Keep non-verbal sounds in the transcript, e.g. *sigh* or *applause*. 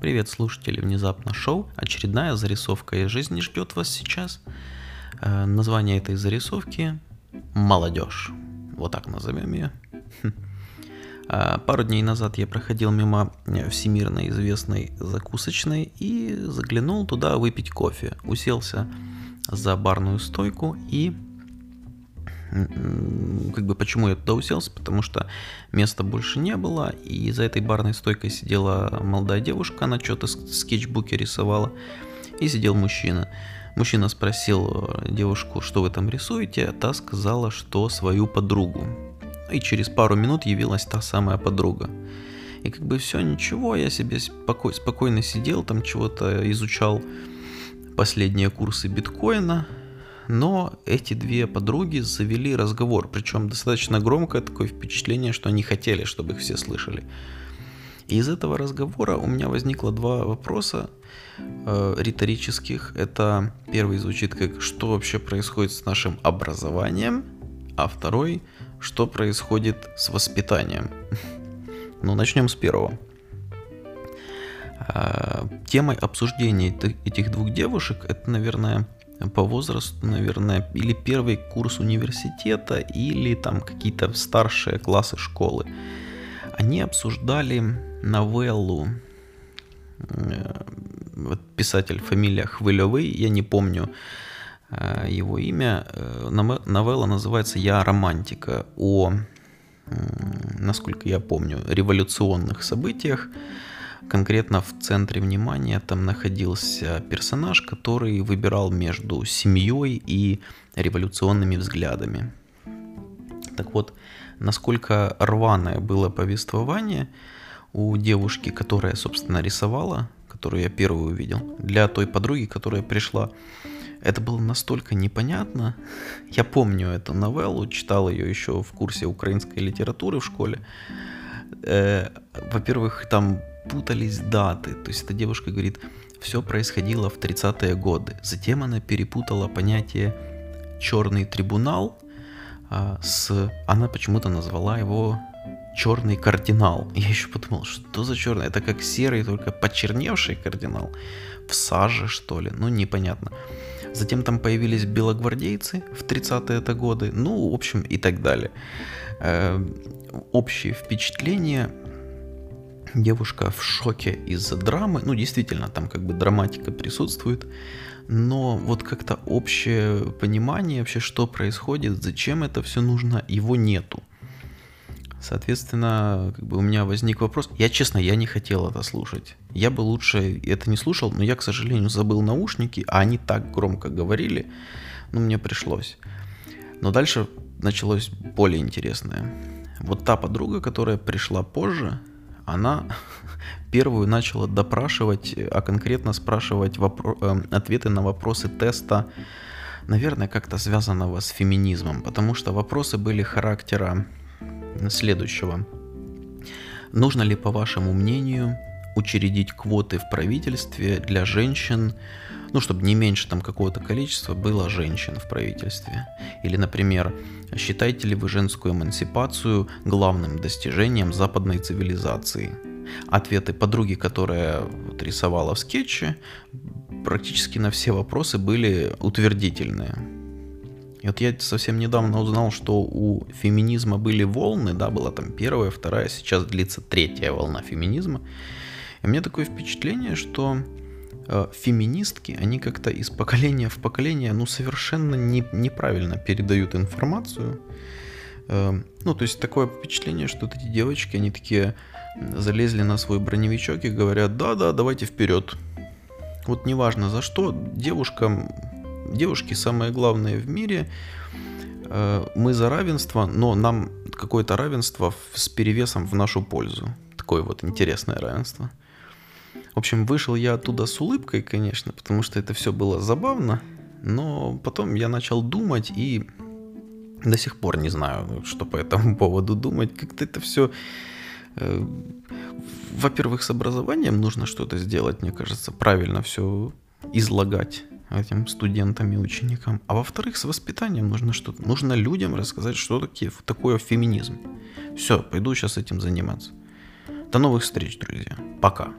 Привет, слушатели Внезапно Шоу. Очередная зарисовка из жизни ждет вас сейчас. Э, название этой зарисовки «Молодежь». Вот так назовем ее. Э, *laughs* пару дней назад я проходил мимо всемирно известной закусочной и заглянул туда выпить кофе. Уселся за барную стойку и как бы почему я туда уселся, потому что места больше не было, и за этой барной стойкой сидела молодая девушка, она что-то скетчбуке рисовала, и сидел мужчина. Мужчина спросил э, девушку, что вы там рисуете, та сказала, что свою подругу. И через пару минут явилась та самая подруга. И как бы все, ничего, я себе споко- спокойно сидел, там чего-то изучал последние курсы биткоина, но эти две подруги завели разговор, причем достаточно громкое такое впечатление, что они хотели, чтобы их все слышали. И из этого разговора у меня возникло два вопроса э, риторических. Это первый звучит как «Что вообще происходит с нашим образованием?», а второй «Что происходит с воспитанием?». *laughs* Ну, начнем с первого. Э, темой обсуждения этих двух девушек это, наверное, по возрасту, наверное, или первый курс университета, или там какие-то старшие классы школы. Они обсуждали новеллу э, писатель фамилия Хвылевый, я не помню э, его имя. Э, новелла называется «Я романтика» о, насколько я помню, революционных событиях, Конкретно в центре внимания там находился персонаж, который выбирал между семьей и революционными взглядами. Так вот, насколько рваное было повествование у девушки, которая, собственно, рисовала, которую я первую увидел, для той подруги, которая пришла. Это было настолько непонятно. Я помню эту новеллу, читал ее еще в курсе украинской литературы в школе. Э, во-первых, там путались даты. То есть эта девушка говорит, все происходило в 30-е годы. Затем она перепутала понятие черный трибунал а, с... Она почему-то назвала его черный кардинал. Я еще подумал, что за черный? Это как серый, только почерневший кардинал. В саже, что ли? Ну, непонятно. Затем там появились белогвардейцы в 30-е годы. Ну, в общем, и так далее. Э, общее впечатление девушка в шоке из-за драмы. Ну, действительно, там как бы драматика присутствует. Но вот как-то общее понимание вообще, что происходит, зачем это все нужно, его нету. Соответственно, как бы у меня возник вопрос. Я, честно, я не хотел это слушать. Я бы лучше это не слушал, но я, к сожалению, забыл наушники, а они так громко говорили, ну, мне пришлось. Но дальше началось более интересное. Вот та подруга, которая пришла позже, она *laughs* первую начала допрашивать, а конкретно спрашивать вопро- э, ответы на вопросы теста, наверное, как-то связанного с феминизмом, потому что вопросы были характера следующего. Нужно ли, по вашему мнению, учредить квоты в правительстве для женщин, ну, чтобы не меньше там какого-то количества было женщин в правительстве. Или, например, считаете ли вы женскую эмансипацию главным достижением западной цивилизации? Ответы подруги, которая вот рисовала в скетче, практически на все вопросы были утвердительные. И вот я совсем недавно узнал, что у феминизма были волны, да, была там первая, вторая, сейчас длится третья волна феминизма. И у меня такое впечатление, что феминистки, они как-то из поколения в поколение, ну, совершенно не, неправильно передают информацию. Э, ну, то есть такое впечатление, что вот эти девочки, они такие залезли на свой броневичок и говорят, да-да, давайте вперед. Вот неважно за что, девушкам, девушки самое главное в мире, э, мы за равенство, но нам какое-то равенство с перевесом в нашу пользу. Такое вот интересное равенство. В общем, вышел я оттуда с улыбкой, конечно, потому что это все было забавно, но потом я начал думать и до сих пор не знаю, что по этому поводу думать. Как-то это все... Э, во-первых, с образованием нужно что-то сделать, мне кажется, правильно все излагать этим студентам и ученикам. А во-вторых, с воспитанием нужно что-то. Нужно людям рассказать, что такие, такое феминизм. Все, пойду сейчас этим заниматься. До новых встреч, друзья. Пока.